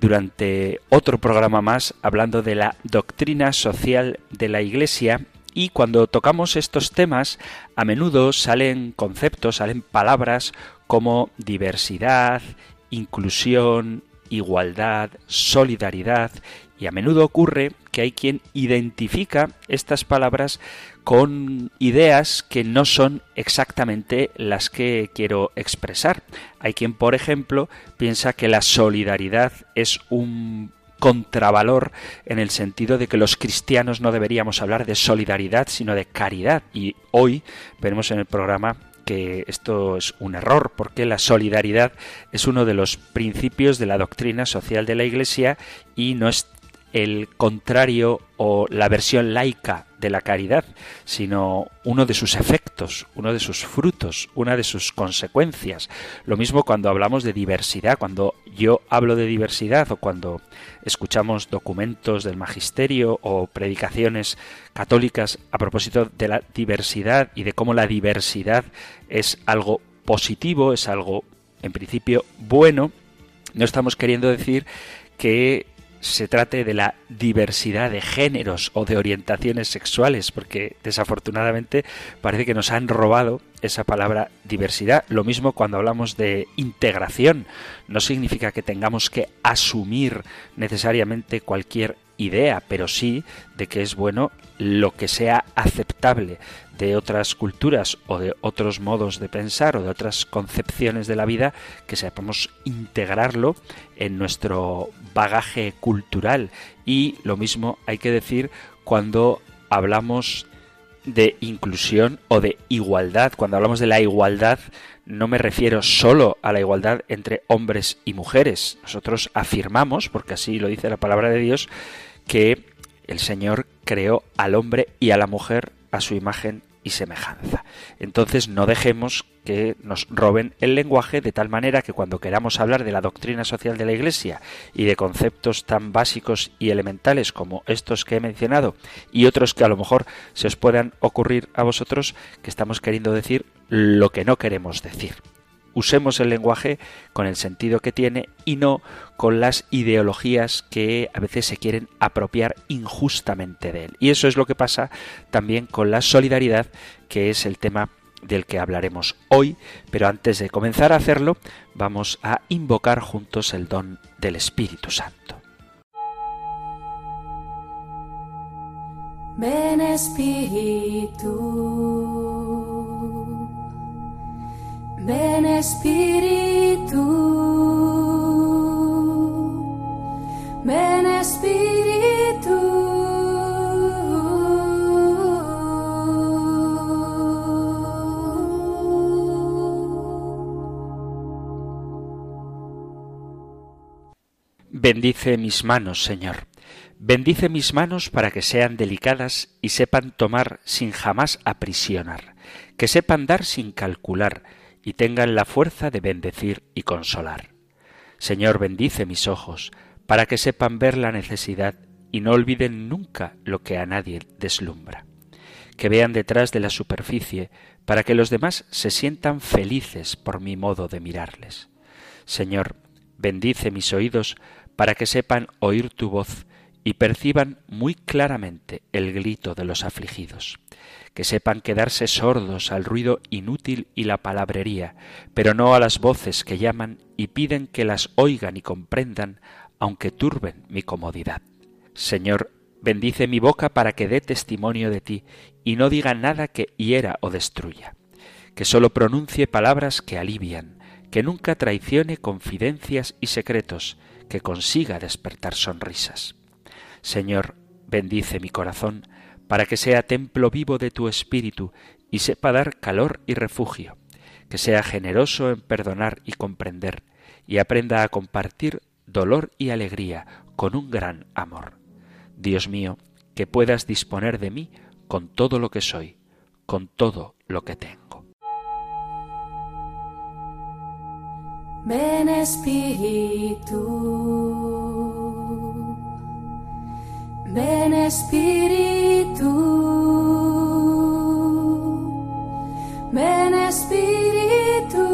durante otro programa más hablando de la doctrina social de la Iglesia. Y cuando tocamos estos temas a menudo salen conceptos, salen palabras como diversidad, inclusión, igualdad, solidaridad y a menudo ocurre que hay quien identifica estas palabras con ideas que no son exactamente las que quiero expresar. Hay quien, por ejemplo, piensa que la solidaridad es un contravalor en el sentido de que los cristianos no deberíamos hablar de solidaridad, sino de caridad. Y hoy veremos en el programa que esto es un error, porque la solidaridad es uno de los principios de la doctrina social de la Iglesia y no es el contrario o la versión laica de la caridad, sino uno de sus efectos, uno de sus frutos, una de sus consecuencias. Lo mismo cuando hablamos de diversidad, cuando yo hablo de diversidad o cuando escuchamos documentos del magisterio o predicaciones católicas a propósito de la diversidad y de cómo la diversidad es algo positivo, es algo en principio bueno, no estamos queriendo decir que se trate de la diversidad de géneros o de orientaciones sexuales, porque desafortunadamente parece que nos han robado esa palabra diversidad. Lo mismo cuando hablamos de integración. No significa que tengamos que asumir necesariamente cualquier idea, pero sí de que es bueno lo que sea aceptable de otras culturas o de otros modos de pensar o de otras concepciones de la vida, que sepamos integrarlo en nuestro bagaje cultural. Y lo mismo hay que decir cuando hablamos de inclusión o de igualdad. Cuando hablamos de la igualdad no me refiero solo a la igualdad entre hombres y mujeres. Nosotros afirmamos, porque así lo dice la palabra de Dios, que el Señor creó al hombre y a la mujer a su imagen y semejanza. Entonces no dejemos que nos roben el lenguaje de tal manera que cuando queramos hablar de la doctrina social de la Iglesia y de conceptos tan básicos y elementales como estos que he mencionado y otros que a lo mejor se os puedan ocurrir a vosotros, que estamos queriendo decir lo que no queremos decir usemos el lenguaje con el sentido que tiene y no con las ideologías que a veces se quieren apropiar injustamente de él. Y eso es lo que pasa también con la solidaridad, que es el tema del que hablaremos hoy, pero antes de comenzar a hacerlo, vamos a invocar juntos el don del Espíritu Santo. Ven Espíritu. Ven Espíritu, ven Espíritu. Bendice mis manos, Señor. Bendice mis manos para que sean delicadas y sepan tomar sin jamás aprisionar, que sepan dar sin calcular, y tengan la fuerza de bendecir y consolar. Señor, bendice mis ojos, para que sepan ver la necesidad y no olviden nunca lo que a nadie deslumbra. Que vean detrás de la superficie, para que los demás se sientan felices por mi modo de mirarles. Señor, bendice mis oídos, para que sepan oír tu voz y perciban muy claramente el grito de los afligidos que sepan quedarse sordos al ruido inútil y la palabrería, pero no a las voces que llaman y piden que las oigan y comprendan, aunque turben mi comodidad. Señor, bendice mi boca para que dé testimonio de ti y no diga nada que hiera o destruya, que sólo pronuncie palabras que alivian, que nunca traicione confidencias y secretos, que consiga despertar sonrisas. Señor, bendice mi corazón, para que sea templo vivo de tu espíritu y sepa dar calor y refugio, que sea generoso en perdonar y comprender, y aprenda a compartir dolor y alegría con un gran amor. Dios mío, que puedas disponer de mí con todo lo que soy, con todo lo que tengo. Ven Espíritu, ven Espíritu, ven Espíritu.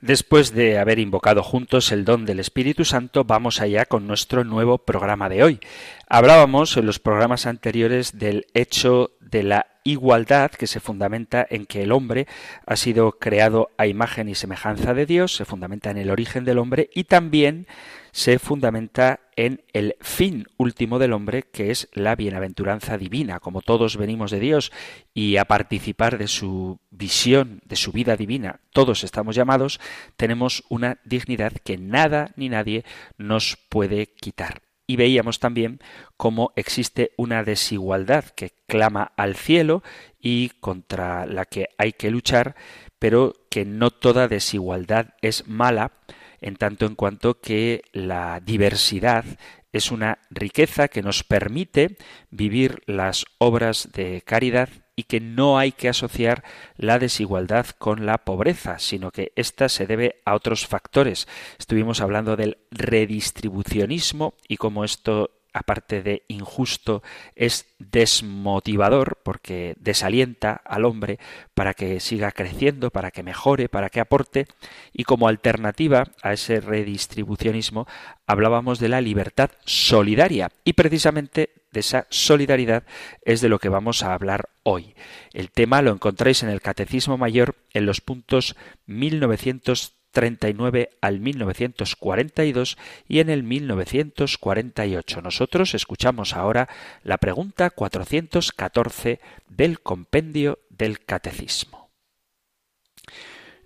Después de haber invocado juntos el don del Espíritu Santo, vamos allá con nuestro nuevo programa de hoy. Hablábamos en los programas anteriores del hecho de la igualdad que se fundamenta en que el hombre ha sido creado a imagen y semejanza de Dios, se fundamenta en el origen del hombre y también se fundamenta en el fin último del hombre, que es la bienaventuranza divina. Como todos venimos de Dios y a participar de su visión, de su vida divina, todos estamos llamados, tenemos una dignidad que nada ni nadie nos puede quitar y veíamos también cómo existe una desigualdad que clama al cielo y contra la que hay que luchar, pero que no toda desigualdad es mala, en tanto en cuanto que la diversidad es una riqueza que nos permite vivir las obras de caridad y que no hay que asociar la desigualdad con la pobreza, sino que ésta se debe a otros factores. Estuvimos hablando del redistribucionismo y cómo esto aparte de injusto, es desmotivador porque desalienta al hombre para que siga creciendo, para que mejore, para que aporte, y como alternativa a ese redistribucionismo hablábamos de la libertad solidaria y precisamente de esa solidaridad es de lo que vamos a hablar hoy. El tema lo encontráis en el Catecismo Mayor en los puntos 1930 39 al 1942 y en el 1948. Nosotros escuchamos ahora la pregunta 414 del compendio del Catecismo.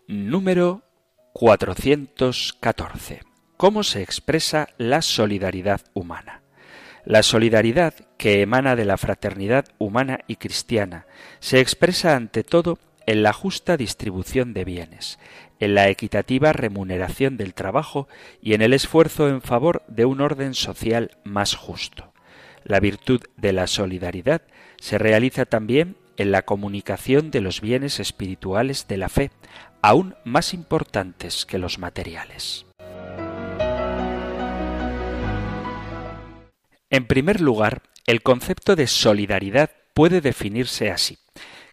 Número 414. ¿Cómo se expresa la solidaridad humana? La solidaridad que emana de la fraternidad humana y cristiana se expresa ante todo en la justa distribución de bienes, en la equitativa remuneración del trabajo y en el esfuerzo en favor de un orden social más justo. La virtud de la solidaridad se realiza también en la comunicación de los bienes espirituales de la fe, aún más importantes que los materiales. En primer lugar, el concepto de solidaridad puede definirse así.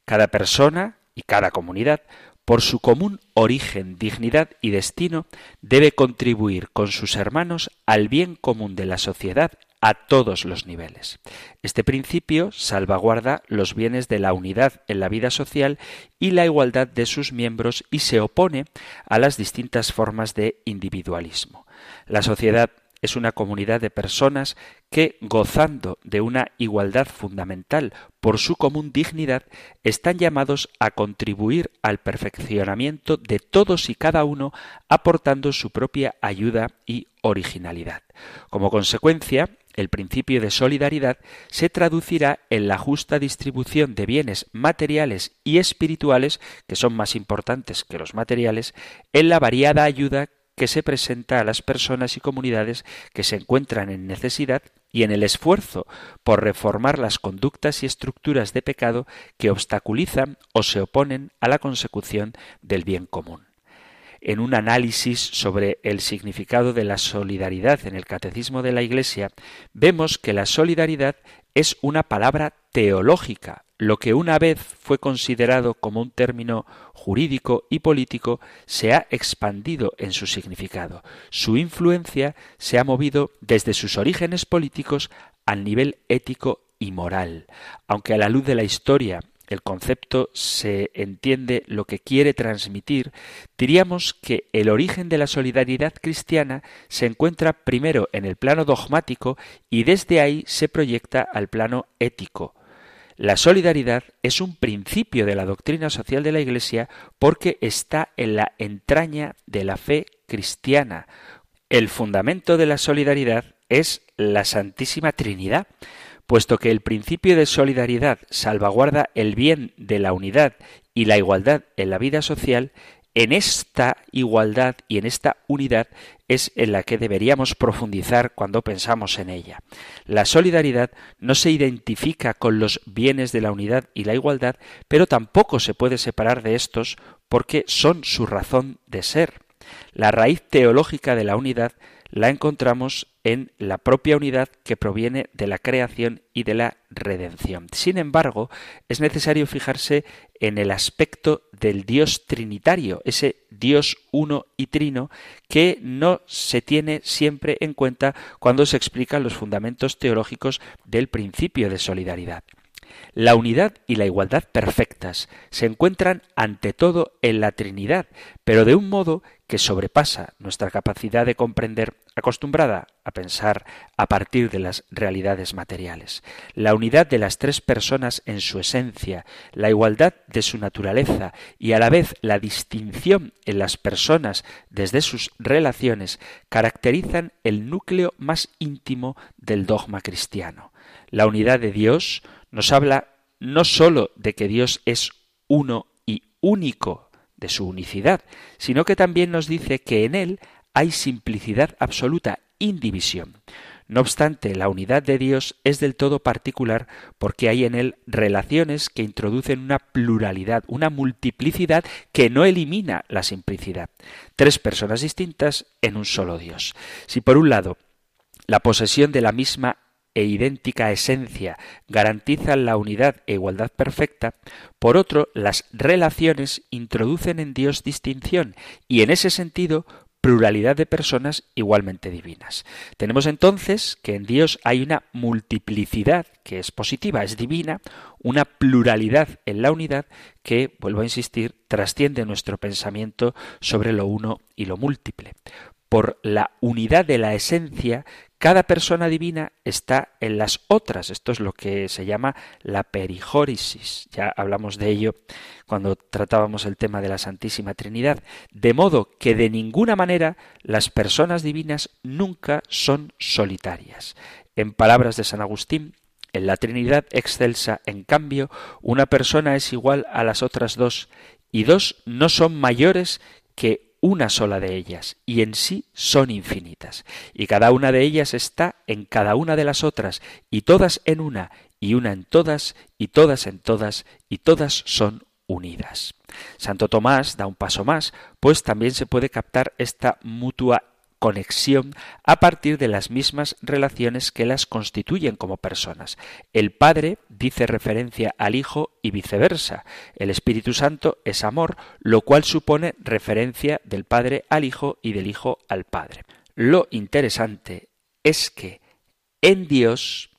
Cada persona y cada comunidad por su común origen, dignidad y destino, debe contribuir con sus hermanos al bien común de la sociedad a todos los niveles. Este principio salvaguarda los bienes de la unidad en la vida social y la igualdad de sus miembros y se opone a las distintas formas de individualismo. La sociedad es una comunidad de personas que, gozando de una igualdad fundamental por su común dignidad, están llamados a contribuir al perfeccionamiento de todos y cada uno, aportando su propia ayuda y originalidad. Como consecuencia, el principio de solidaridad se traducirá en la justa distribución de bienes materiales y espirituales, que son más importantes que los materiales, en la variada ayuda que se presenta a las personas y comunidades que se encuentran en necesidad y en el esfuerzo por reformar las conductas y estructuras de pecado que obstaculizan o se oponen a la consecución del bien común. En un análisis sobre el significado de la solidaridad en el Catecismo de la Iglesia, vemos que la solidaridad es una palabra teológica, lo que una vez fue considerado como un término jurídico y político se ha expandido en su significado. Su influencia se ha movido desde sus orígenes políticos al nivel ético y moral. Aunque a la luz de la historia el concepto se entiende lo que quiere transmitir, diríamos que el origen de la solidaridad cristiana se encuentra primero en el plano dogmático y desde ahí se proyecta al plano ético La solidaridad es un principio de la doctrina social de la Iglesia porque está en la entraña de la fe cristiana. El fundamento de la solidaridad es la Santísima Trinidad, puesto que el principio de solidaridad salvaguarda el bien de la unidad y la igualdad en la vida social, en esta igualdad y en esta unidad es en la que deberíamos profundizar cuando pensamos en ella. La solidaridad no se identifica con los bienes de la unidad y la igualdad, pero tampoco se puede separar de estos porque son su razón de ser. La raíz teológica de la unidad la encontramos en la propia unidad que proviene de la creación y de la redención. Sin embargo, es necesario fijarse en el aspecto del Dios trinitario, ese Dios uno y trino que no se tiene siempre en cuenta cuando se explican los fundamentos teológicos del principio de solidaridad. La unidad y la igualdad perfectas se encuentran ante todo en la Trinidad, pero de un modo que sobrepasa nuestra capacidad de comprender acostumbrada a pensar a partir de las realidades materiales. La unidad de las tres personas en su esencia, la igualdad de su naturaleza y a la vez la distinción en las personas desde sus relaciones caracterizan el núcleo más íntimo del dogma cristiano. La unidad de Dios nos habla no sólo de que Dios es uno y único, de su unicidad, sino que también nos dice que en Él hay simplicidad absoluta, indivisión. No obstante, la unidad de Dios es del todo particular porque hay en él relaciones que introducen una pluralidad, una multiplicidad que no elimina la simplicidad. Tres personas distintas en un solo Dios. Si por un lado la posesión de la misma e idéntica esencia garantizan la unidad e igualdad perfecta, por otro, las relaciones introducen en Dios distinción y en ese sentido pluralidad de personas igualmente divinas. Tenemos entonces que en Dios hay una multiplicidad que es positiva, es divina, una pluralidad en la unidad que, vuelvo a insistir, trasciende nuestro pensamiento sobre lo uno y lo múltiple. Por la unidad de la esencia cada persona divina está en las otras. Esto es lo que se llama la perijórisis. Ya hablamos de ello cuando tratábamos el tema de la Santísima Trinidad. De modo que de ninguna manera las personas divinas nunca son solitarias. En palabras de San Agustín, en la Trinidad excelsa, en cambio, una persona es igual a las otras dos, y dos no son mayores que una sola de ellas, y en sí son infinitas, y cada una de ellas está en cada una de las otras, y todas en una, y una en todas, y todas en todas, y todas son unidas. Santo Tomás da un paso más, pues también se puede captar esta mutua conexión a partir de las mismas relaciones que las constituyen como personas. El Padre dice referencia al Hijo y viceversa. El Espíritu Santo es amor, lo cual supone referencia del Padre al Hijo y del Hijo al Padre. Lo interesante es que en Dios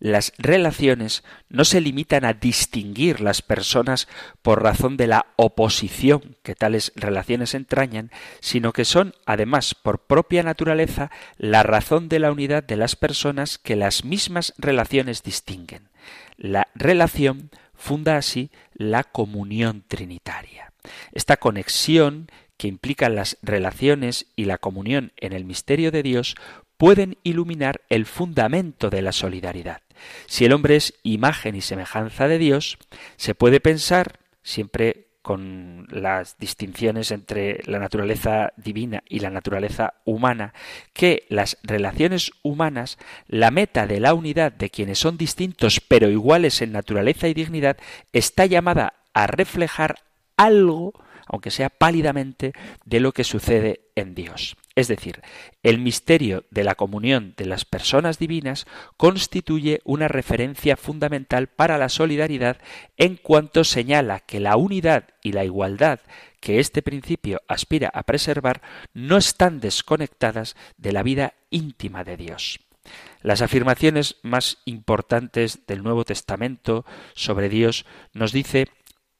las relaciones no se limitan a distinguir las personas por razón de la oposición que tales relaciones entrañan, sino que son, además, por propia naturaleza, la razón de la unidad de las personas que las mismas relaciones distinguen. La relación funda así la comunión trinitaria. Esta conexión que implican las relaciones y la comunión en el misterio de Dios pueden iluminar el fundamento de la solidaridad. Si el hombre es imagen y semejanza de Dios, se puede pensar, siempre con las distinciones entre la naturaleza divina y la naturaleza humana, que las relaciones humanas, la meta de la unidad de quienes son distintos pero iguales en naturaleza y dignidad, está llamada a reflejar algo, aunque sea pálidamente, de lo que sucede en Dios. Es decir, el misterio de la comunión de las personas divinas constituye una referencia fundamental para la solidaridad en cuanto señala que la unidad y la igualdad que este principio aspira a preservar no están desconectadas de la vida íntima de Dios. Las afirmaciones más importantes del Nuevo Testamento sobre Dios nos dice,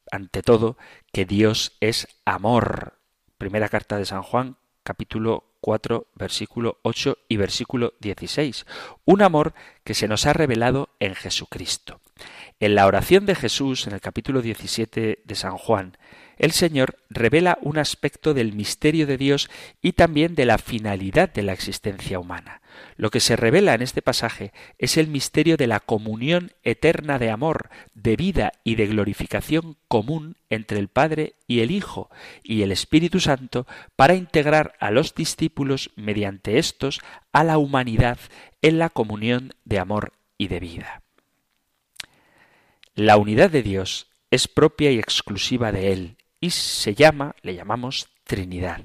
ante todo, que Dios es amor. Primera carta de San Juan, capítulo 4, versículo 8 y versículo 16. Un amor que se nos ha revelado en Jesucristo. En la oración de Jesús, en el capítulo 17 de San Juan, el Señor revela un aspecto del misterio de Dios y también de la finalidad de la existencia humana. Lo que se revela en este pasaje es el misterio de la comunión eterna de amor, de vida y de glorificación común entre el Padre y el Hijo y el Espíritu Santo para integrar a los discípulos mediante estos a la humanidad en la comunión de amor y de vida. La unidad de Dios es propia y exclusiva de Él y se llama, le llamamos Trinidad.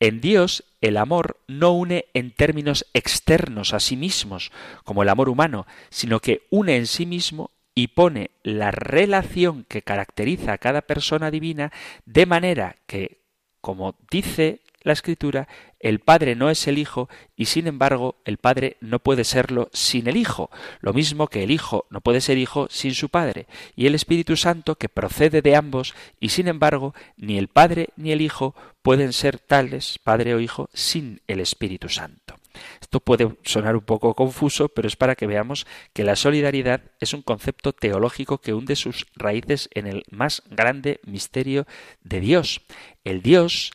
En Dios el amor no une en términos externos a sí mismos, como el amor humano, sino que une en sí mismo y pone la relación que caracteriza a cada persona divina de manera que, como dice la escritura, el Padre no es el Hijo y sin embargo el Padre no puede serlo sin el Hijo, lo mismo que el Hijo no puede ser Hijo sin su Padre, y el Espíritu Santo que procede de ambos y sin embargo ni el Padre ni el Hijo pueden ser tales, Padre o Hijo, sin el Espíritu Santo. Esto puede sonar un poco confuso, pero es para que veamos que la solidaridad es un concepto teológico que hunde sus raíces en el más grande misterio de Dios. El Dios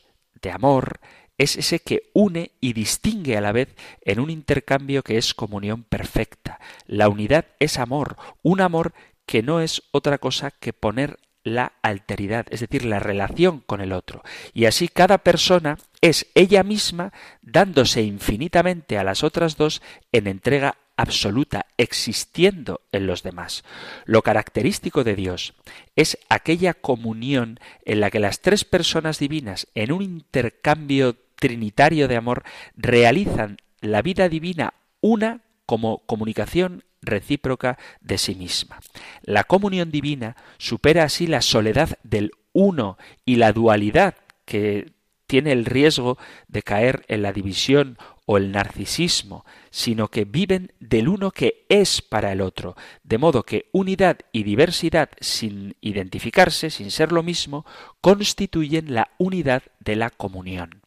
amor es ese que une y distingue a la vez en un intercambio que es comunión perfecta. La unidad es amor, un amor que no es otra cosa que poner la alteridad, es decir, la relación con el otro. Y así cada persona es ella misma dándose infinitamente a las otras dos en entrega absoluta, existiendo en los demás. Lo característico de Dios es aquella comunión en la que las tres personas divinas, en un intercambio trinitario de amor, realizan la vida divina una como comunicación recíproca de sí misma. La comunión divina supera así la soledad del uno y la dualidad que tiene el riesgo de caer en la división o el narcisismo, sino que viven del uno que es para el otro, de modo que unidad y diversidad sin identificarse, sin ser lo mismo, constituyen la unidad de la comunión.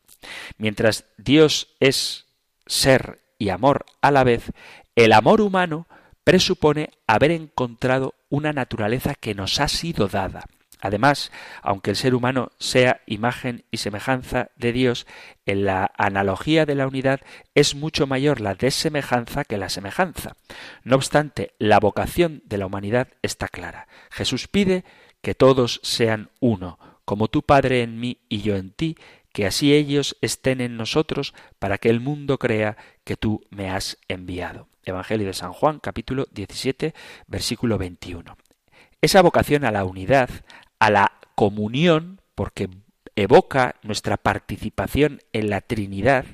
Mientras Dios es ser y amor a la vez, el amor humano presupone haber encontrado una naturaleza que nos ha sido dada. Además, aunque el ser humano sea imagen y semejanza de Dios, en la analogía de la unidad es mucho mayor la desemejanza que la semejanza. No obstante, la vocación de la humanidad está clara. Jesús pide que todos sean uno, como tu Padre en mí y yo en ti, que así ellos estén en nosotros para que el mundo crea que tú me has enviado. Evangelio de San Juan, capítulo 17, versículo 21. Esa vocación a la unidad, a la comunión, porque evoca nuestra participación en la Trinidad,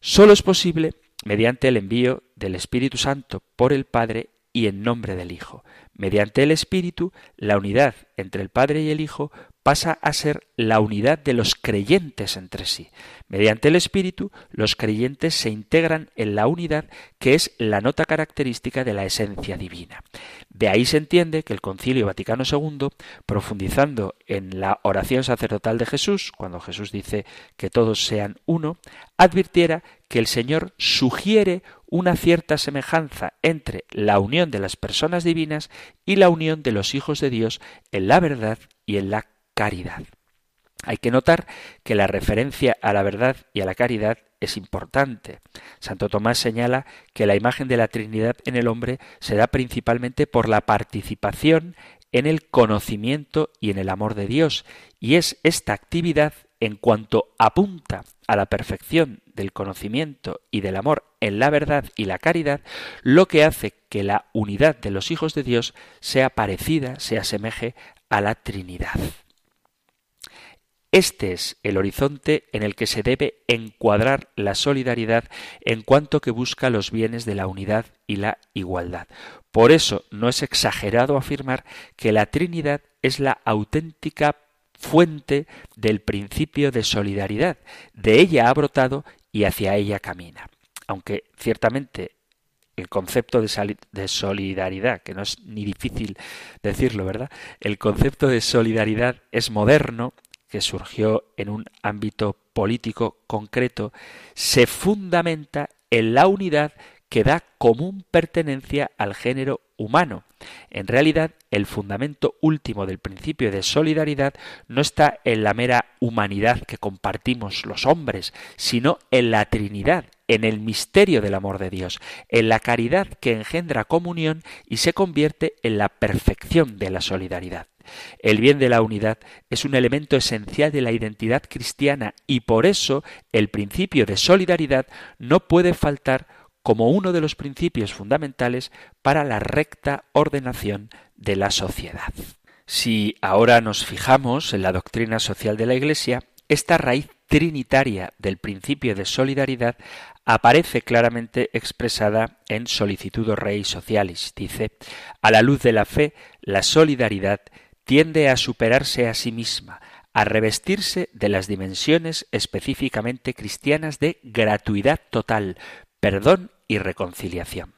solo es posible mediante el envío del Espíritu Santo por el Padre y en nombre del Hijo. Mediante el Espíritu, la unidad entre el Padre y el Hijo pasa a ser la unidad de los creyentes entre sí. Mediante el Espíritu, los creyentes se integran en la unidad que es la nota característica de la esencia divina. De ahí se entiende que el Concilio Vaticano II, profundizando en la oración sacerdotal de Jesús, cuando Jesús dice que todos sean uno, advirtiera que el Señor sugiere una cierta semejanza entre la unión de las personas divinas y la unión de los hijos de Dios en la verdad y en la caridad. Hay que notar que la referencia a la verdad y a la caridad es importante. Santo Tomás señala que la imagen de la Trinidad en el hombre se da principalmente por la participación en el conocimiento y en el amor de Dios, y es esta actividad en cuanto apunta a la perfección del conocimiento y del amor en la verdad y la caridad, lo que hace que la unidad de los hijos de Dios sea parecida, se asemeje a la Trinidad. Este es el horizonte en el que se debe encuadrar la solidaridad en cuanto que busca los bienes de la unidad y la igualdad. Por eso no es exagerado afirmar que la Trinidad es la auténtica fuente del principio de solidaridad. De ella ha brotado y hacia ella camina. Aunque ciertamente el concepto de, solidaridad, que no es ni difícil decirlo, ¿verdad? El concepto de solidaridad es moderno que surgió en un ámbito político concreto, se fundamenta en la unidad que da común pertenencia al género humano. En realidad, el fundamento último del principio de solidaridad no está en la mera humanidad que compartimos los hombres, sino en la Trinidad, en el misterio del amor de Dios, en la caridad que engendra comunión y se convierte en la perfección de la solidaridad. El bien de la unidad es un elemento esencial de la identidad cristiana y por eso el principio de solidaridad no puede faltar como uno de los principios fundamentales para la recta ordenación de la sociedad. Si ahora nos fijamos en la doctrina social de la Iglesia, esta raíz trinitaria del principio de solidaridad aparece claramente expresada en Solicitudo Rei Socialis. Dice, a la luz de la fe, la solidaridad tiende a superarse a sí misma, a revestirse de las dimensiones específicamente cristianas de gratuidad total, perdón y reconciliación.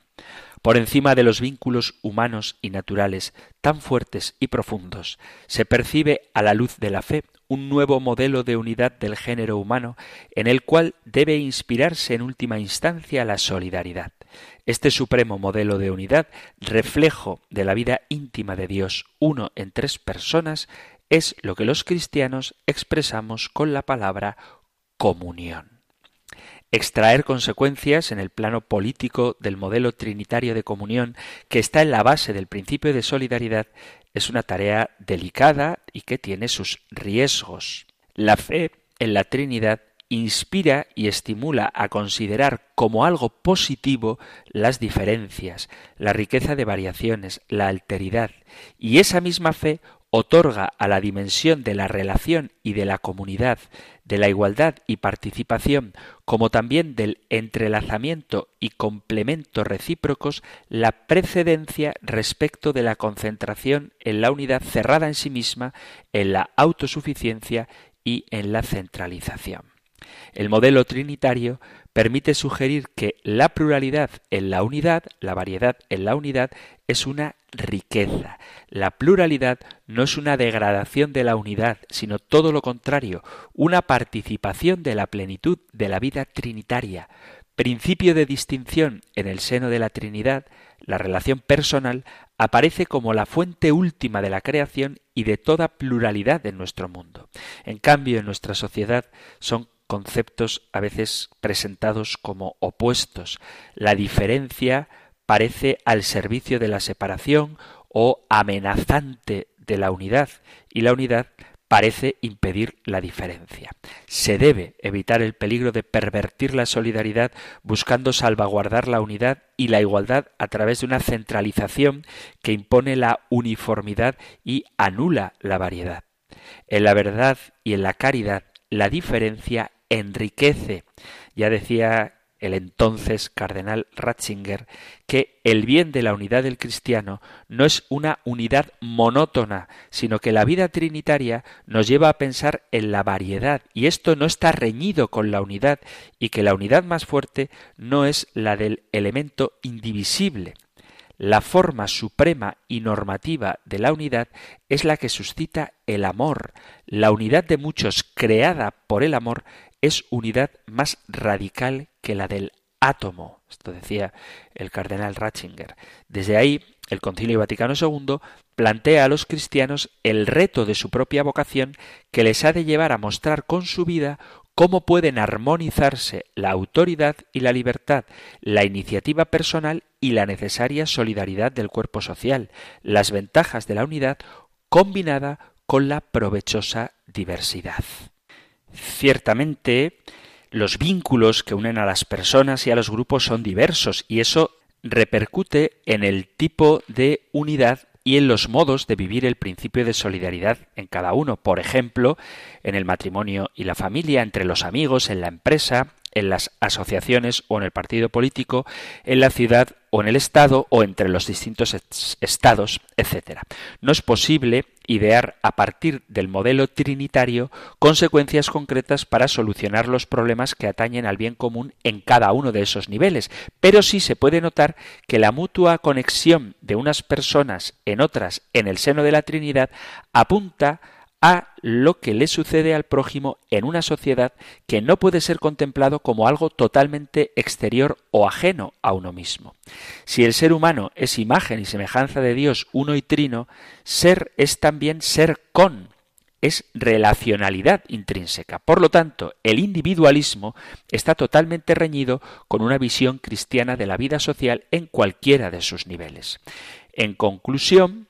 Por encima de los vínculos humanos y naturales tan fuertes y profundos, se percibe a la luz de la fe un nuevo modelo de unidad del género humano en el cual debe inspirarse en última instancia la solidaridad. Este supremo modelo de unidad, reflejo de la vida íntima de Dios, uno en tres personas, es lo que los cristianos expresamos con la palabra comunión. Extraer consecuencias en el plano político del modelo trinitario de comunión que está en la base del principio de solidaridad es una tarea delicada y que tiene sus riesgos. La fe en la Trinidad inspira y estimula a considerar como algo positivo las diferencias, la riqueza de variaciones, la alteridad, y esa misma fe otorga a la dimensión de la relación y de la comunidad, de la igualdad y participación, como también del entrelazamiento y complemento recíprocos, la precedencia respecto de la concentración en la unidad cerrada en sí misma, en la autosuficiencia y en la centralización. El modelo trinitario permite sugerir que la pluralidad en la unidad, la variedad en la unidad, es una riqueza. La pluralidad no es una degradación de la unidad, sino todo lo contrario, una participación de la plenitud de la vida trinitaria. Principio de distinción en el seno de la Trinidad, la relación personal aparece como la fuente última de la creación y de toda pluralidad en nuestro mundo. En cambio, en nuestra sociedad son conceptos a veces presentados como opuestos. La diferencia parece al servicio de la separación o amenazante de la unidad y la unidad parece impedir la diferencia. Se debe evitar el peligro de pervertir la solidaridad buscando salvaguardar la unidad y la igualdad a través de una centralización que impone la uniformidad y anula la variedad. En la verdad y en la caridad la diferencia enriquece. Ya decía el entonces cardenal Ratzinger que el bien de la unidad del cristiano no es una unidad monótona, sino que la vida trinitaria nos lleva a pensar en la variedad, y esto no está reñido con la unidad, y que la unidad más fuerte no es la del elemento indivisible. La forma suprema y normativa de la unidad es la que suscita el amor. La unidad de muchos creada por el amor es unidad más radical que la del átomo. Esto decía el cardenal Ratzinger. Desde ahí, el Concilio Vaticano II plantea a los cristianos el reto de su propia vocación que les ha de llevar a mostrar con su vida cómo pueden armonizarse la autoridad y la libertad, la iniciativa personal y la necesaria solidaridad del cuerpo social, las ventajas de la unidad combinada con la provechosa diversidad. Ciertamente, los vínculos que unen a las personas y a los grupos son diversos y eso repercute en el tipo de unidad y en los modos de vivir el principio de solidaridad en cada uno. Por ejemplo, en el matrimonio y la familia, entre los amigos, en la empresa, en las asociaciones o en el partido político, en la ciudad o en el Estado o entre los distintos estados, etc. No es posible idear a partir del modelo trinitario consecuencias concretas para solucionar los problemas que atañen al bien común en cada uno de esos niveles, pero sí se puede notar que la mutua conexión de unas personas en otras en el seno de la Trinidad apunta a lo que le sucede al prójimo en una sociedad que no puede ser contemplado como algo totalmente exterior o ajeno a uno mismo. Si el ser humano es imagen y semejanza de Dios uno y trino, ser es también ser con, es relacionalidad intrínseca. Por lo tanto, el individualismo está totalmente reñido con una visión cristiana de la vida social en cualquiera de sus niveles. En conclusión,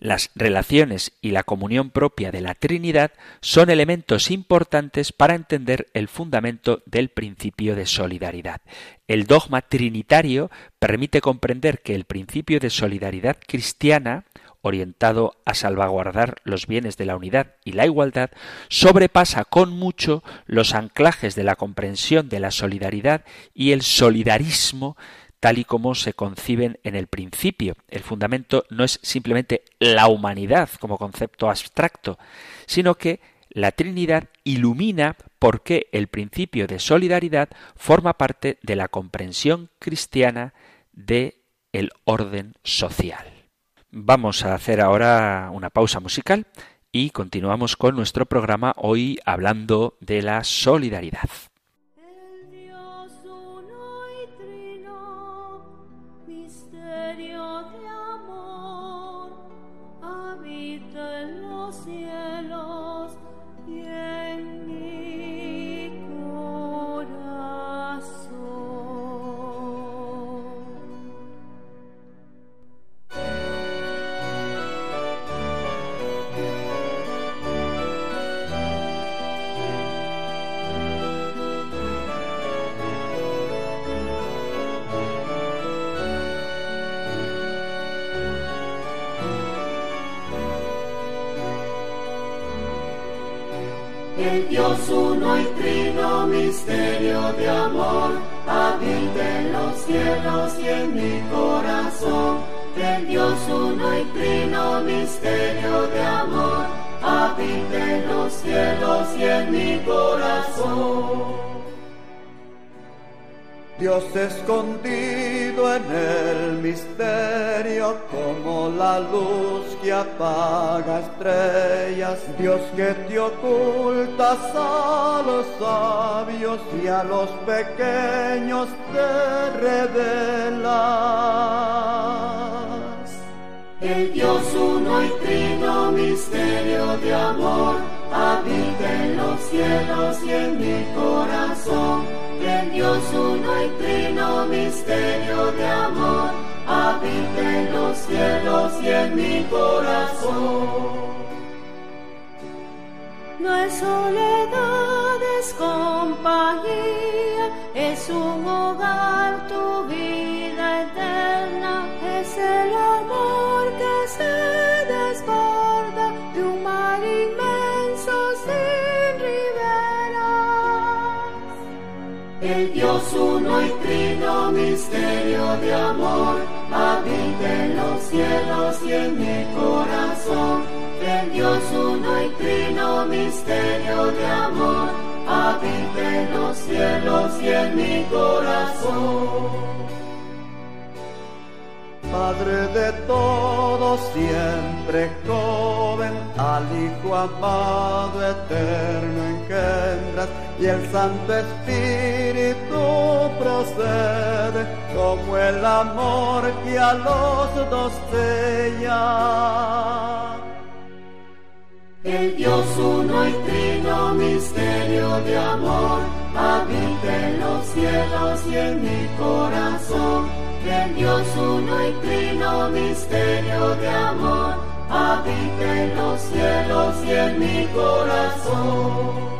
las relaciones y la comunión propia de la Trinidad son elementos importantes para entender el fundamento del principio de solidaridad. El dogma trinitario permite comprender que el principio de solidaridad cristiana orientado a salvaguardar los bienes de la unidad y la igualdad, sobrepasa con mucho los anclajes de la comprensión de la solidaridad y el solidarismo tal y como se conciben en el principio. El fundamento no es simplemente la humanidad como concepto abstracto, sino que la Trinidad ilumina por qué el principio de solidaridad forma parte de la comprensión cristiana de el orden social. Vamos a hacer ahora una pausa musical y continuamos con nuestro programa hoy hablando de la solidaridad. Cielos y en mi corazón. El Dios uno y trino, misterio de amor, habita en los cielos y en mi corazón. Dios escondido en el misterio, como la luz que apaga estrellas, Dios que te ocultas a los sabios y a los pequeños te revelas. El Dios uno y trino, misterio de amor, habita en los cielos y en mi corazón el Dios uno y trino, misterio de amor, habita en los cielos y en mi corazón. No es soledad, es compañía, es un hogar, tu vida eterna, es el amor misterio de amor, habita en los cielos y en mi corazón. El Dios uno y trino, misterio de amor, habita en los cielos y en mi corazón. Padre de todos, siempre joven, al Hijo amado, eterno engendras, y el Santo Espíritu procede como el amor que a los dos sella. El Dios uno y trino, misterio de amor, habita en los cielos y en mi corazón el Dios uno y trino, misterio de amor, habita en los cielos y en mi corazón.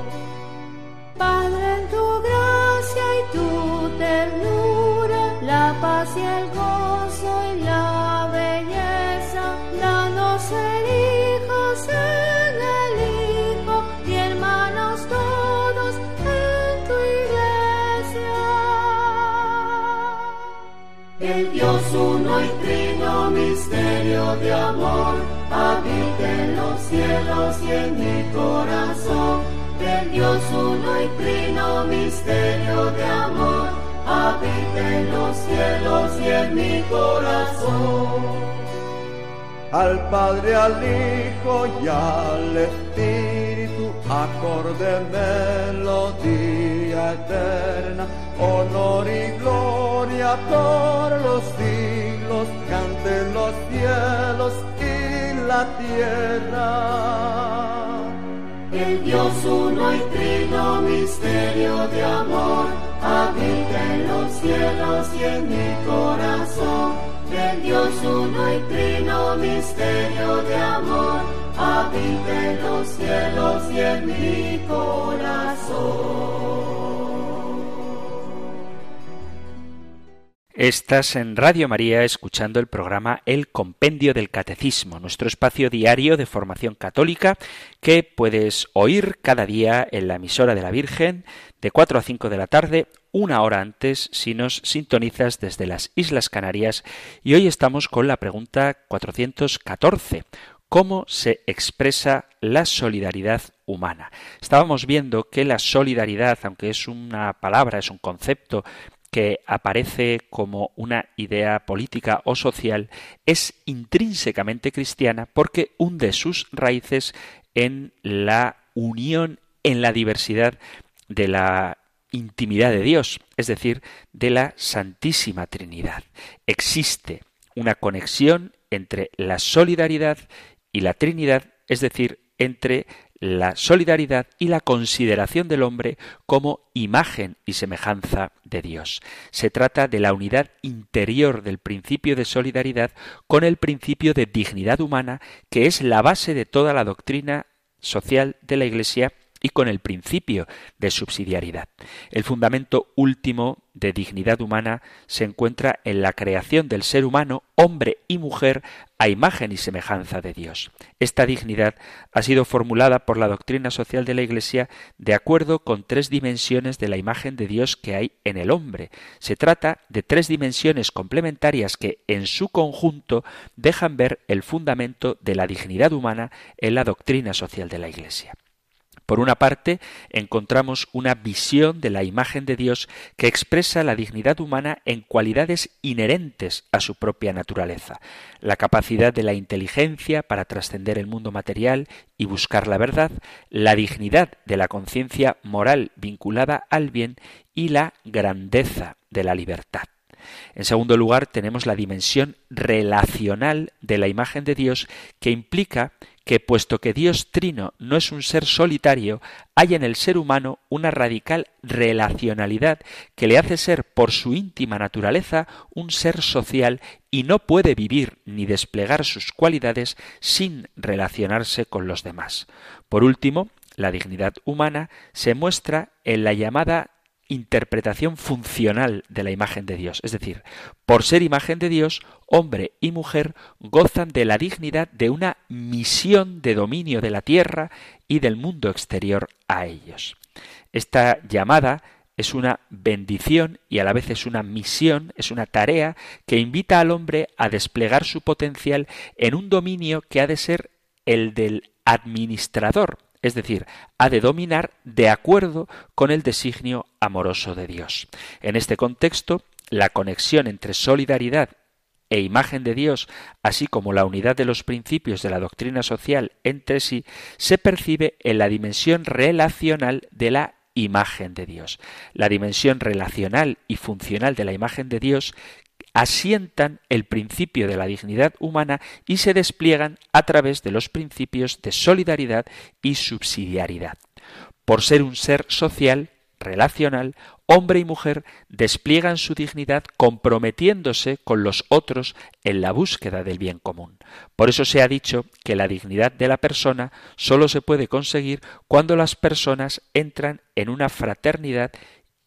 De amor, habita en los cielos y en mi corazón. El Dios uno y trino, misterio de amor, habita en los cielos y en mi corazón. al Padre, al Hijo y al Espíritu, acorde melodía eterna, honor y gloria por los siglos, los cielos y la tierra. El Dios uno y trino, misterio de amor, habita en los cielos y en mi corazón el Dios uno y trino, misterio de amor, habita en los cielos y en mi corazón. Estás en Radio María escuchando el programa El Compendio del Catecismo, nuestro espacio diario de formación católica que puedes oír cada día en la emisora de la Virgen de 4 a 5 de la tarde, una hora antes si nos sintonizas desde las Islas Canarias y hoy estamos con la pregunta 414. ¿Cómo se expresa la solidaridad humana? Estábamos viendo que la solidaridad, aunque es una palabra, es un concepto que aparece como una idea política o social, es intrínsecamente cristiana porque hunde sus raíces en la unión, en la diversidad de la intimidad de Dios, es decir, de la Santísima Trinidad. Existe una conexión entre la solidaridad y la Trinidad, es decir, entre la solidaridad y la consideración del hombre como imagen y semejanza de Dios. Se trata de la unidad interior del principio de solidaridad con el principio de dignidad humana, que es la base de toda la doctrina social de la Iglesia y con el principio de subsidiariedad. El fundamento último de dignidad humana se encuentra en la creación del ser humano, hombre y mujer, a imagen y semejanza de Dios. Esta dignidad ha sido formulada por la doctrina social de la Iglesia de acuerdo con tres dimensiones de la imagen de Dios que hay en el hombre. Se trata de tres dimensiones complementarias que, en su conjunto, dejan ver el fundamento de la dignidad humana en la doctrina social de la Iglesia. Por una parte, encontramos una visión de la imagen de Dios que expresa la dignidad humana en cualidades inherentes a su propia naturaleza, la capacidad de la inteligencia para trascender el mundo material y buscar la verdad, la dignidad de la conciencia moral vinculada al bien y la grandeza de la libertad. En segundo lugar, tenemos la dimensión relacional de la imagen de Dios que implica que puesto que Dios Trino no es un ser solitario, hay en el ser humano una radical relacionalidad que le hace ser por su íntima naturaleza un ser social y no puede vivir ni desplegar sus cualidades sin relacionarse con los demás. Por último, la dignidad humana se muestra en la llamada interpretación funcional de la imagen de Dios. Es decir, por ser imagen de Dios, hombre y mujer gozan de la dignidad de una misión de dominio de la tierra y del mundo exterior a ellos. Esta llamada es una bendición y a la vez es una misión, es una tarea que invita al hombre a desplegar su potencial en un dominio que ha de ser el del administrador, es decir, ha de dominar de acuerdo con el designio amoroso de Dios. En este contexto, la conexión entre solidaridad e imagen de Dios, así como la unidad de los principios de la doctrina social entre sí, se percibe en la dimensión relacional de la imagen de Dios. La dimensión relacional y funcional de la imagen de Dios asientan el principio de la dignidad humana y se despliegan a través de los principios de solidaridad y subsidiariedad. Por ser un ser social, relacional, hombre y mujer despliegan su dignidad comprometiéndose con los otros en la búsqueda del bien común. Por eso se ha dicho que la dignidad de la persona sólo se puede conseguir cuando las personas entran en una fraternidad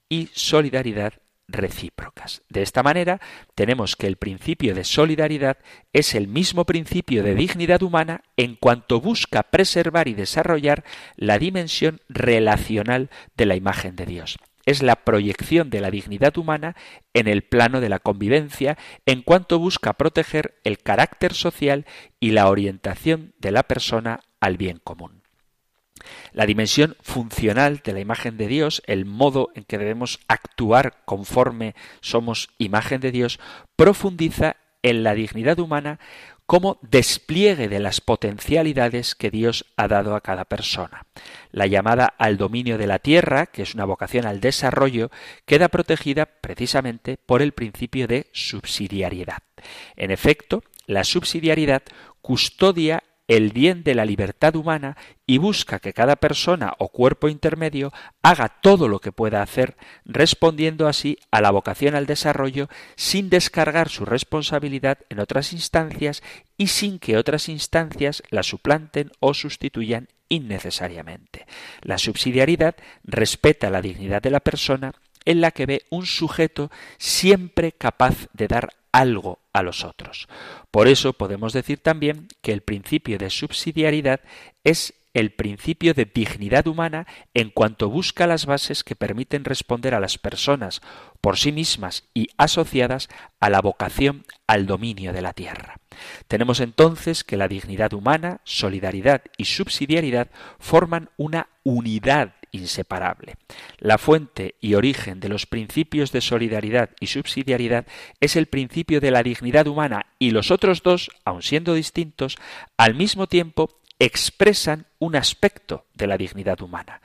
y solidaridad recíprocas. De esta manera, tenemos que el principio de solidaridad es el mismo principio de dignidad humana en cuanto busca preservar y desarrollar la dimensión relacional de la imagen de Dios. Es la proyección de la dignidad humana en el plano de la convivencia en cuanto busca proteger el carácter social y la orientación de la persona al bien común. La dimensión funcional de la imagen de Dios, el modo en que debemos actuar conforme somos imagen de Dios, profundiza en la dignidad humana como despliegue de las potencialidades que Dios ha dado a cada persona. La llamada al dominio de la tierra, que es una vocación al desarrollo, queda protegida precisamente por el principio de subsidiariedad. En efecto, la subsidiariedad custodia el bien de la libertad humana y busca que cada persona o cuerpo intermedio haga todo lo que pueda hacer, respondiendo así a la vocación al desarrollo sin descargar su responsabilidad en otras instancias y sin que otras instancias la suplanten o sustituyan innecesariamente. La subsidiariedad respeta la dignidad de la persona en la que ve un sujeto siempre capaz de dar algo a los otros. Por eso podemos decir también que el principio de subsidiariedad es el principio de dignidad humana en cuanto busca las bases que permiten responder a las personas por sí mismas y asociadas a la vocación al dominio de la tierra. Tenemos entonces que la dignidad humana, solidaridad y subsidiariedad forman una unidad inseparable. La fuente y origen de los principios de solidaridad y subsidiariedad es el principio de la dignidad humana y los otros dos, aun siendo distintos, al mismo tiempo expresan un aspecto de la dignidad humana.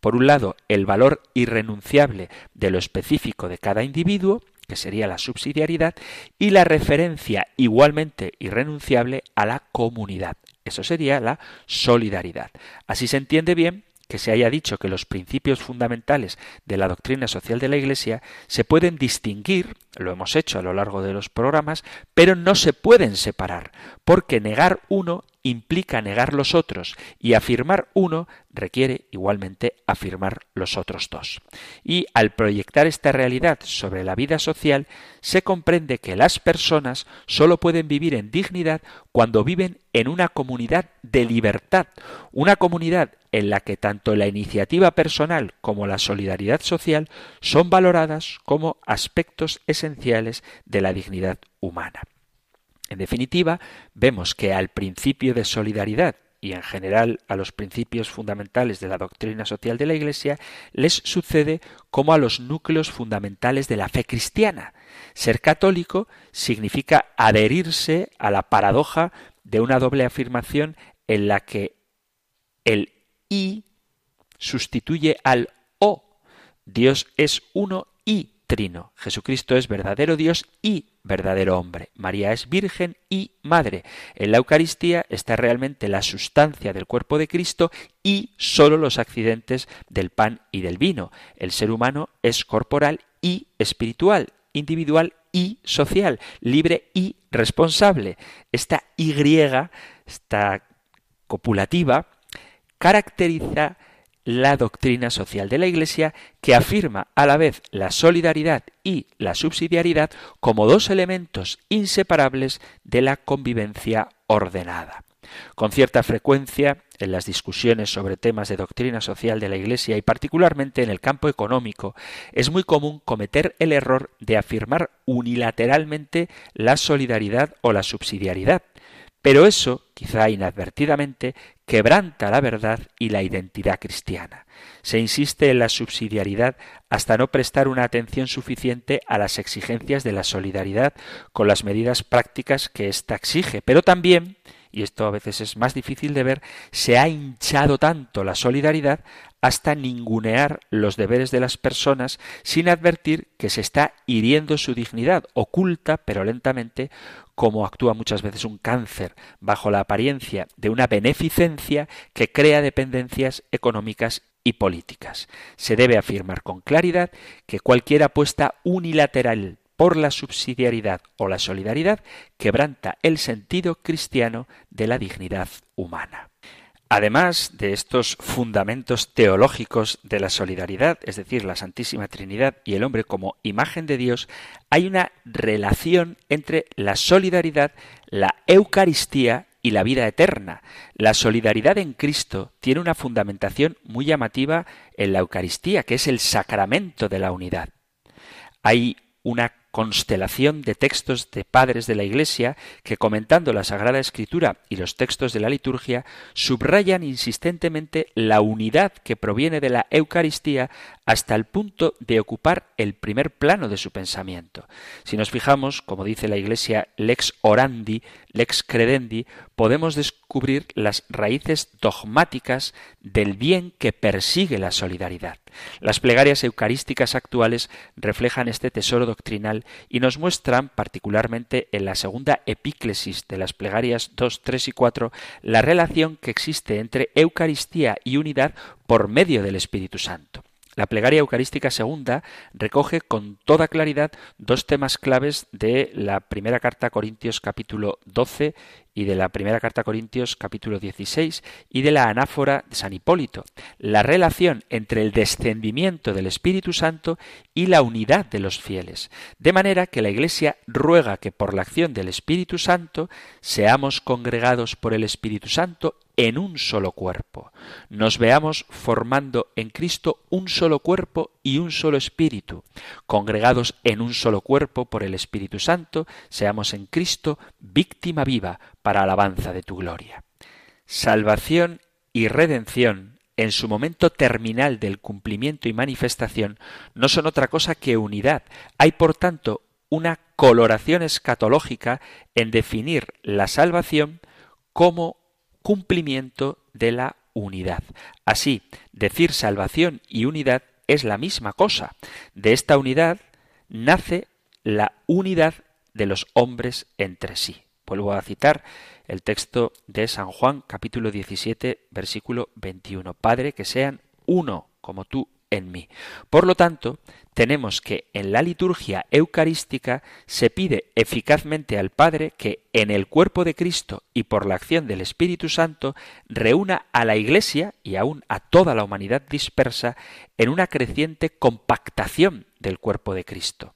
Por un lado, el valor irrenunciable de lo específico de cada individuo, que sería la subsidiariedad, y la referencia igualmente irrenunciable a la comunidad. Eso sería la solidaridad. Así se entiende bien que se haya dicho que los principios fundamentales de la doctrina social de la Iglesia se pueden distinguir, lo hemos hecho a lo largo de los programas, pero no se pueden separar, porque negar uno implica negar los otros y afirmar uno requiere igualmente afirmar los otros dos. Y al proyectar esta realidad sobre la vida social, se comprende que las personas sólo pueden vivir en dignidad cuando viven en una comunidad de libertad, una comunidad en la que tanto la iniciativa personal como la solidaridad social son valoradas como aspectos esenciales de la dignidad humana. En definitiva, vemos que al principio de solidaridad y en general a los principios fundamentales de la doctrina social de la Iglesia les sucede como a los núcleos fundamentales de la fe cristiana. Ser católico significa adherirse a la paradoja de una doble afirmación en la que el y sustituye al o. Dios es uno y trino. Jesucristo es verdadero Dios y verdadero hombre. María es virgen y madre. En la Eucaristía está realmente la sustancia del cuerpo de Cristo y sólo los accidentes del pan y del vino. El ser humano es corporal y espiritual, individual y social, libre y responsable. Esta Y, esta copulativa, caracteriza la doctrina social de la Iglesia que afirma a la vez la solidaridad y la subsidiariedad como dos elementos inseparables de la convivencia ordenada. Con cierta frecuencia, en las discusiones sobre temas de doctrina social de la Iglesia y particularmente en el campo económico, es muy común cometer el error de afirmar unilateralmente la solidaridad o la subsidiariedad, pero eso, quizá inadvertidamente, quebranta la verdad y la identidad cristiana. Se insiste en la subsidiariedad hasta no prestar una atención suficiente a las exigencias de la solidaridad con las medidas prácticas que ésta exige, pero también y esto a veces es más difícil de ver, se ha hinchado tanto la solidaridad hasta ningunear los deberes de las personas sin advertir que se está hiriendo su dignidad, oculta pero lentamente, como actúa muchas veces un cáncer, bajo la apariencia de una beneficencia que crea dependencias económicas y políticas. Se debe afirmar con claridad que cualquier apuesta unilateral por la subsidiariedad o la solidaridad quebranta el sentido cristiano de la dignidad humana. Además de estos fundamentos teológicos de la solidaridad, es decir, la Santísima Trinidad y el hombre como imagen de Dios, hay una relación entre la solidaridad, la Eucaristía y la vida eterna. La solidaridad en Cristo tiene una fundamentación muy llamativa en la Eucaristía, que es el sacramento de la unidad. Hay una constelación de textos de padres de la Iglesia que comentando la Sagrada Escritura y los textos de la liturgia subrayan insistentemente la unidad que proviene de la Eucaristía hasta el punto de ocupar el primer plano de su pensamiento. Si nos fijamos, como dice la Iglesia, lex orandi, lex credendi, podemos descubrir las raíces dogmáticas del bien que persigue la solidaridad. Las plegarias eucarísticas actuales reflejan este tesoro doctrinal y nos muestran, particularmente en la segunda epíclesis de las plegarias 2, 3 y 4, la relación que existe entre Eucaristía y unidad por medio del Espíritu Santo. La plegaria eucarística segunda recoge con toda claridad dos temas claves de la primera carta a Corintios capítulo 12 y de la primera carta a Corintios capítulo 16 y de la anáfora de San Hipólito, la relación entre el descendimiento del Espíritu Santo y la unidad de los fieles, de manera que la Iglesia ruega que por la acción del Espíritu Santo seamos congregados por el Espíritu Santo en un solo cuerpo, nos veamos formando en Cristo un solo cuerpo y un solo espíritu, congregados en un solo cuerpo por el Espíritu Santo, seamos en Cristo víctima viva para alabanza de tu gloria. Salvación y redención en su momento terminal del cumplimiento y manifestación no son otra cosa que unidad. Hay, por tanto, una coloración escatológica en definir la salvación como cumplimiento de la unidad. Así, decir salvación y unidad es la misma cosa. De esta unidad nace la unidad de los hombres entre sí. Vuelvo a citar el texto de San Juan capítulo 17 versículo 21. Padre, que sean uno como tú Por lo tanto, tenemos que en la liturgia eucarística se pide eficazmente al Padre que en el cuerpo de Cristo y por la acción del Espíritu Santo reúna a la Iglesia y aún a toda la humanidad dispersa en una creciente compactación del cuerpo de Cristo.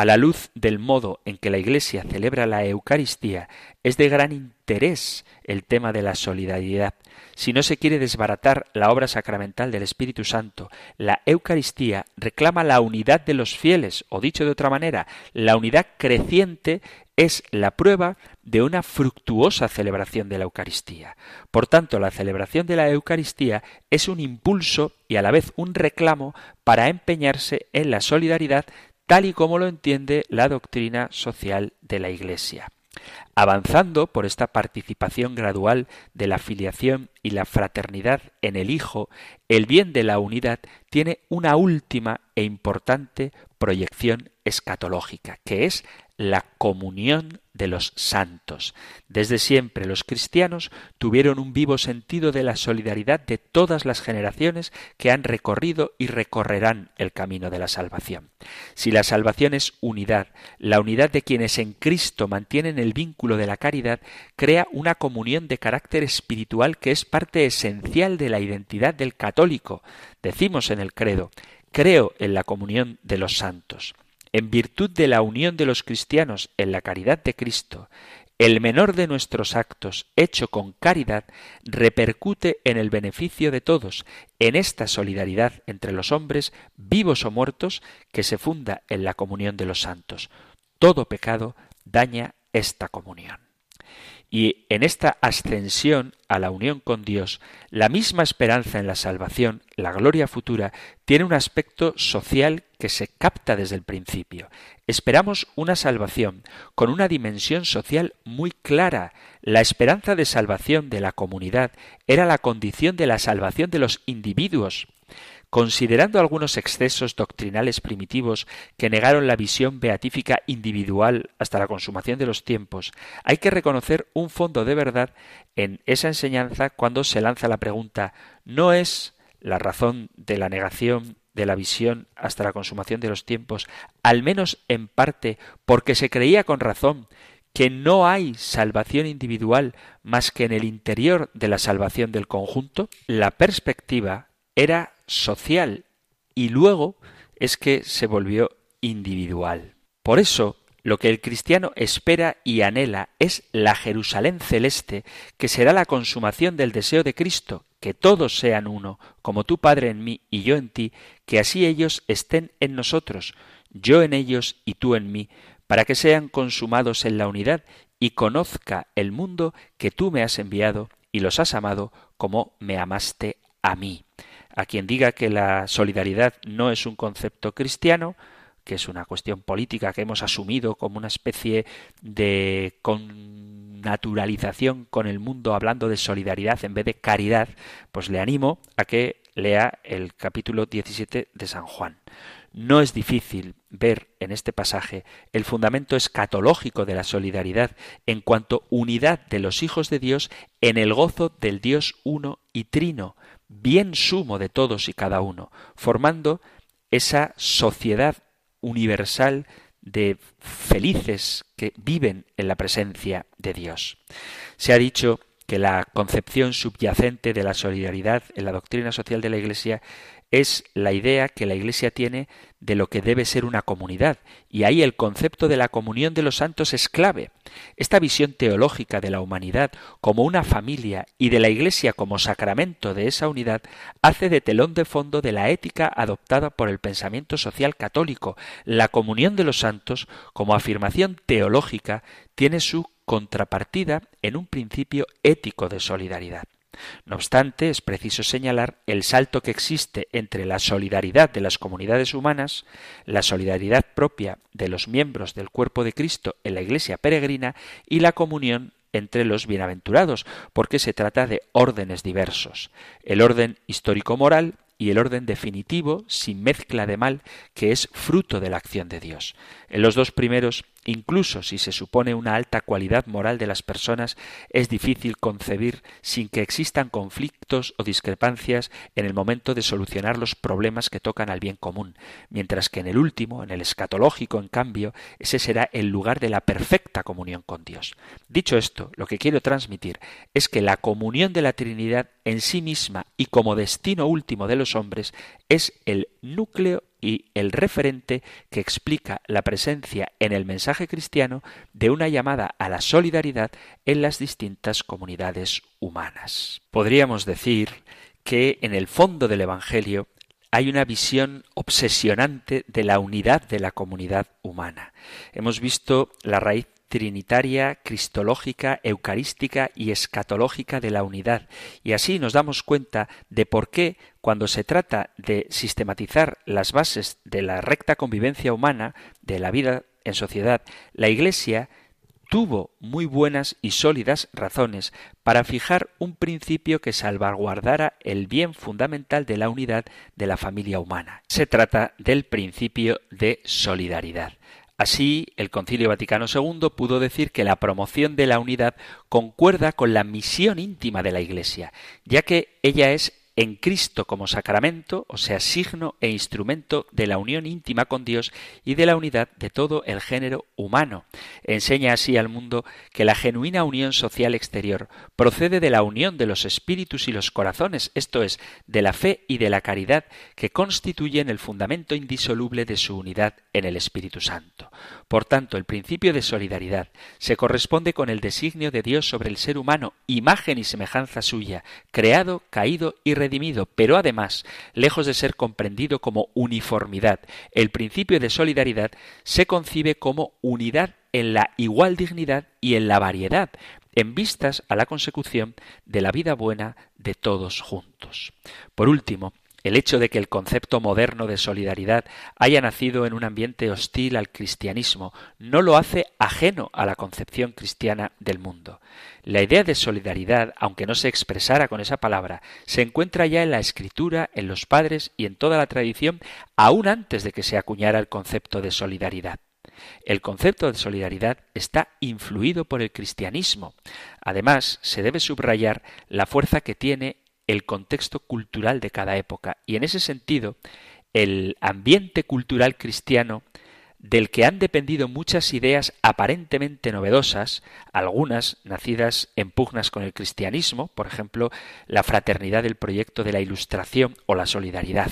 A la luz del modo en que la Iglesia celebra la Eucaristía, es de gran interés el tema de la solidaridad. Si no se quiere desbaratar la obra sacramental del Espíritu Santo, la Eucaristía reclama la unidad de los fieles, o dicho de otra manera, la unidad creciente es la prueba de una fructuosa celebración de la Eucaristía. Por tanto, la celebración de la Eucaristía es un impulso y a la vez un reclamo para empeñarse en la solidaridad tal y como lo entiende la doctrina social de la Iglesia. Avanzando por esta participación gradual de la filiación y la fraternidad en el Hijo, el bien de la unidad tiene una última e importante proyección escatológica, que es la comunión de los santos. Desde siempre los cristianos tuvieron un vivo sentido de la solidaridad de todas las generaciones que han recorrido y recorrerán el camino de la salvación. Si la salvación es unidad, la unidad de quienes en Cristo mantienen el vínculo de la caridad crea una comunión de carácter espiritual que es parte esencial de la identidad del católico. Decimos en el credo, creo en la comunión de los santos en virtud de la unión de los cristianos en la caridad de Cristo, el menor de nuestros actos, hecho con caridad, repercute en el beneficio de todos, en esta solidaridad entre los hombres, vivos o muertos, que se funda en la comunión de los santos. Todo pecado daña esta comunión. Y en esta ascensión a la unión con Dios, la misma esperanza en la salvación, la gloria futura, tiene un aspecto social que se capta desde el principio. Esperamos una salvación con una dimensión social muy clara. La esperanza de salvación de la comunidad era la condición de la salvación de los individuos. Considerando algunos excesos doctrinales primitivos que negaron la visión beatífica individual hasta la consumación de los tiempos, hay que reconocer un fondo de verdad en esa enseñanza cuando se lanza la pregunta ¿no es la razón de la negación de la visión hasta la consumación de los tiempos, al menos en parte porque se creía con razón que no hay salvación individual más que en el interior de la salvación del conjunto? La perspectiva era social y luego es que se volvió individual. Por eso, lo que el cristiano espera y anhela es la Jerusalén celeste, que será la consumación del deseo de Cristo, que todos sean uno, como tu Padre en mí y yo en ti, que así ellos estén en nosotros, yo en ellos y tú en mí, para que sean consumados en la unidad y conozca el mundo que tú me has enviado y los has amado como me amaste a mí. A quien diga que la solidaridad no es un concepto cristiano, que es una cuestión política que hemos asumido como una especie de naturalización con el mundo hablando de solidaridad en vez de caridad, pues le animo a que lea el capítulo 17 de San Juan. No es difícil ver en este pasaje el fundamento escatológico de la solidaridad en cuanto unidad de los hijos de Dios en el gozo del Dios uno y trino, bien sumo de todos y cada uno, formando esa sociedad universal de felices que viven en la presencia de Dios. Se ha dicho que la concepción subyacente de la solidaridad en la doctrina social de la Iglesia es la idea que la Iglesia tiene de lo que debe ser una comunidad, y ahí el concepto de la comunión de los santos es clave. Esta visión teológica de la humanidad como una familia y de la Iglesia como sacramento de esa unidad hace de telón de fondo de la ética adoptada por el pensamiento social católico. La comunión de los santos, como afirmación teológica, tiene su contrapartida en un principio ético de solidaridad. No obstante, es preciso señalar el salto que existe entre la solidaridad de las comunidades humanas, la solidaridad propia de los miembros del cuerpo de Cristo en la Iglesia peregrina y la comunión entre los bienaventurados, porque se trata de órdenes diversos. El orden histórico-moral y el orden definitivo, sin mezcla de mal, que es fruto de la acción de Dios. En los dos primeros Incluso si se supone una alta cualidad moral de las personas, es difícil concebir sin que existan conflictos o discrepancias en el momento de solucionar los problemas que tocan al bien común, mientras que en el último, en el escatológico, en cambio, ese será el lugar de la perfecta comunión con Dios. Dicho esto, lo que quiero transmitir es que la comunión de la Trinidad en sí misma y como destino último de los hombres es el núcleo y el referente que explica la presencia en el mensaje cristiano de una llamada a la solidaridad en las distintas comunidades humanas. Podríamos decir que en el fondo del Evangelio hay una visión obsesionante de la unidad de la comunidad humana. Hemos visto la raíz trinitaria, cristológica, eucarística y escatológica de la unidad. Y así nos damos cuenta de por qué, cuando se trata de sistematizar las bases de la recta convivencia humana, de la vida en sociedad, la Iglesia tuvo muy buenas y sólidas razones para fijar un principio que salvaguardara el bien fundamental de la unidad de la familia humana. Se trata del principio de solidaridad. Así, el Concilio Vaticano II pudo decir que la promoción de la unidad concuerda con la misión íntima de la Iglesia, ya que ella es en Cristo como sacramento, o sea, signo e instrumento de la unión íntima con Dios y de la unidad de todo el género humano. Enseña así al mundo que la genuina unión social exterior procede de la unión de los espíritus y los corazones, esto es, de la fe y de la caridad que constituyen el fundamento indisoluble de su unidad en el Espíritu Santo. Por tanto, el principio de solidaridad se corresponde con el designio de Dios sobre el ser humano, imagen y semejanza suya, creado, caído y pero además, lejos de ser comprendido como uniformidad, el principio de solidaridad se concibe como unidad en la igual dignidad y en la variedad, en vistas a la consecución de la vida buena de todos juntos. Por último, el hecho de que el concepto moderno de solidaridad haya nacido en un ambiente hostil al cristianismo no lo hace ajeno a la concepción cristiana del mundo. La idea de solidaridad, aunque no se expresara con esa palabra, se encuentra ya en la escritura, en los padres y en toda la tradición, aún antes de que se acuñara el concepto de solidaridad. El concepto de solidaridad está influido por el cristianismo. Además, se debe subrayar la fuerza que tiene el contexto cultural de cada época. Y en ese sentido, el ambiente cultural cristiano del que han dependido muchas ideas aparentemente novedosas, algunas nacidas en pugnas con el cristianismo, por ejemplo, la fraternidad del proyecto de la Ilustración o la solidaridad.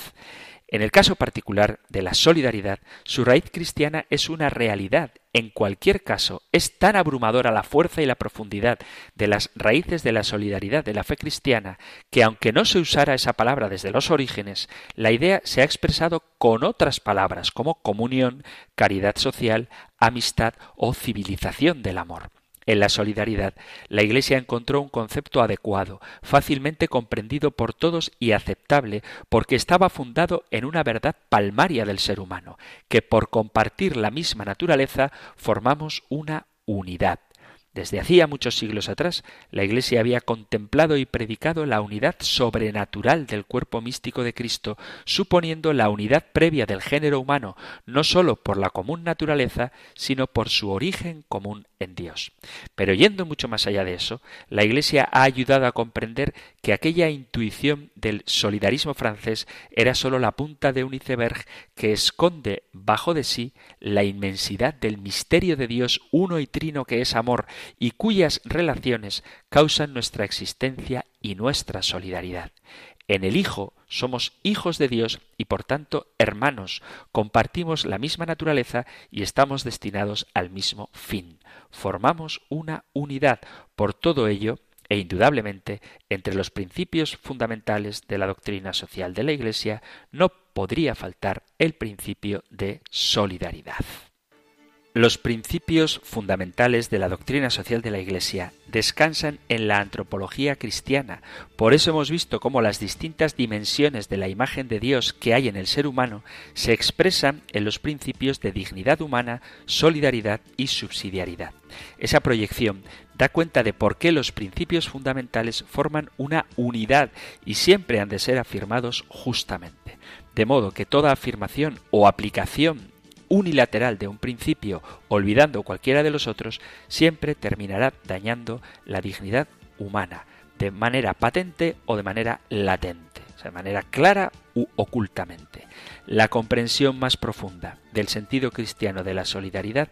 En el caso particular de la solidaridad, su raíz cristiana es una realidad. En cualquier caso, es tan abrumadora la fuerza y la profundidad de las raíces de la solidaridad de la fe cristiana que aunque no se usara esa palabra desde los orígenes, la idea se ha expresado con otras palabras como comunión, caridad social, amistad o civilización del amor. En la solidaridad, la Iglesia encontró un concepto adecuado, fácilmente comprendido por todos y aceptable, porque estaba fundado en una verdad palmaria del ser humano, que por compartir la misma naturaleza formamos una unidad. Desde hacía muchos siglos atrás, la Iglesia había contemplado y predicado la unidad sobrenatural del cuerpo místico de Cristo, suponiendo la unidad previa del género humano, no sólo por la común naturaleza, sino por su origen común en Dios. Pero yendo mucho más allá de eso, la Iglesia ha ayudado a comprender que aquella intuición del solidarismo francés era sólo la punta de un iceberg que esconde bajo de sí la inmensidad del misterio de Dios uno y trino que es amor y cuyas relaciones causan nuestra existencia y nuestra solidaridad. En el Hijo somos hijos de Dios y por tanto hermanos, compartimos la misma naturaleza y estamos destinados al mismo fin. Formamos una unidad. Por todo ello, e indudablemente, entre los principios fundamentales de la doctrina social de la Iglesia no podría faltar el principio de solidaridad. Los principios fundamentales de la doctrina social de la Iglesia descansan en la antropología cristiana. Por eso hemos visto cómo las distintas dimensiones de la imagen de Dios que hay en el ser humano se expresan en los principios de dignidad humana, solidaridad y subsidiariedad. Esa proyección da cuenta de por qué los principios fundamentales forman una unidad y siempre han de ser afirmados justamente. De modo que toda afirmación o aplicación unilateral de un principio, olvidando cualquiera de los otros, siempre terminará dañando la dignidad humana, de manera patente o de manera latente, o sea, de manera clara u ocultamente. La comprensión más profunda del sentido cristiano de la solidaridad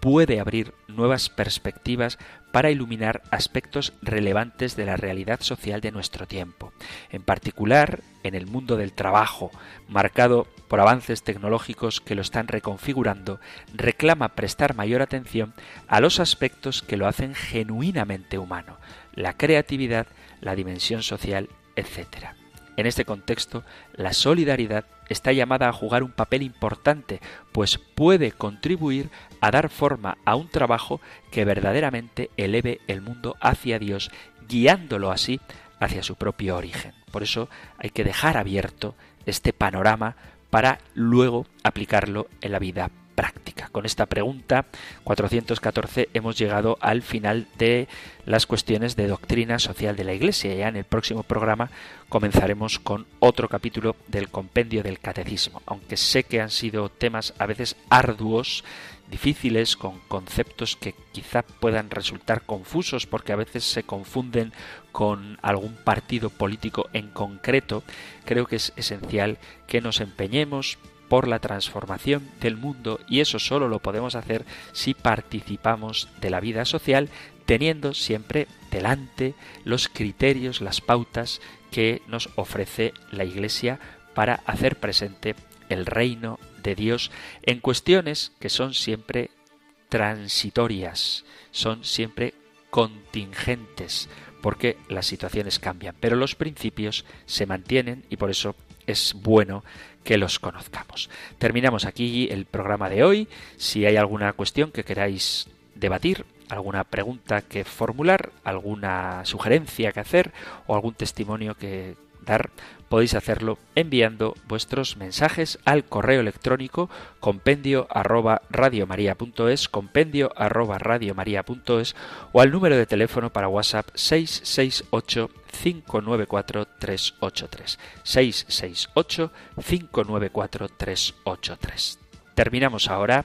puede abrir nuevas perspectivas para iluminar aspectos relevantes de la realidad social de nuestro tiempo. En particular, en el mundo del trabajo, marcado por avances tecnológicos que lo están reconfigurando, reclama prestar mayor atención a los aspectos que lo hacen genuinamente humano, la creatividad, la dimensión social, etc. En este contexto, la solidaridad está llamada a jugar un papel importante, pues puede contribuir a dar forma a un trabajo que verdaderamente eleve el mundo hacia Dios, guiándolo así hacia su propio origen. Por eso hay que dejar abierto este panorama para luego aplicarlo en la vida práctica. Con esta pregunta 414 hemos llegado al final de las cuestiones de doctrina social de la Iglesia. Ya en el próximo programa comenzaremos con otro capítulo del compendio del catecismo. Aunque sé que han sido temas a veces arduos, difíciles, con conceptos que quizá puedan resultar confusos porque a veces se confunden con algún partido político en concreto, creo que es esencial que nos empeñemos por la transformación del mundo y eso solo lo podemos hacer si participamos de la vida social teniendo siempre delante los criterios, las pautas que nos ofrece la Iglesia para hacer presente el reino de Dios en cuestiones que son siempre transitorias, son siempre contingentes, porque las situaciones cambian, pero los principios se mantienen y por eso es bueno que los conozcamos. Terminamos aquí el programa de hoy. Si hay alguna cuestión que queráis debatir, alguna pregunta que formular, alguna sugerencia que hacer o algún testimonio que dar, podéis hacerlo enviando vuestros mensajes al correo electrónico compendio arroba radiomaria.es, compendio arroba radiomaria.es o al número de teléfono para WhatsApp 668 594 383 668 594 383. Terminamos ahora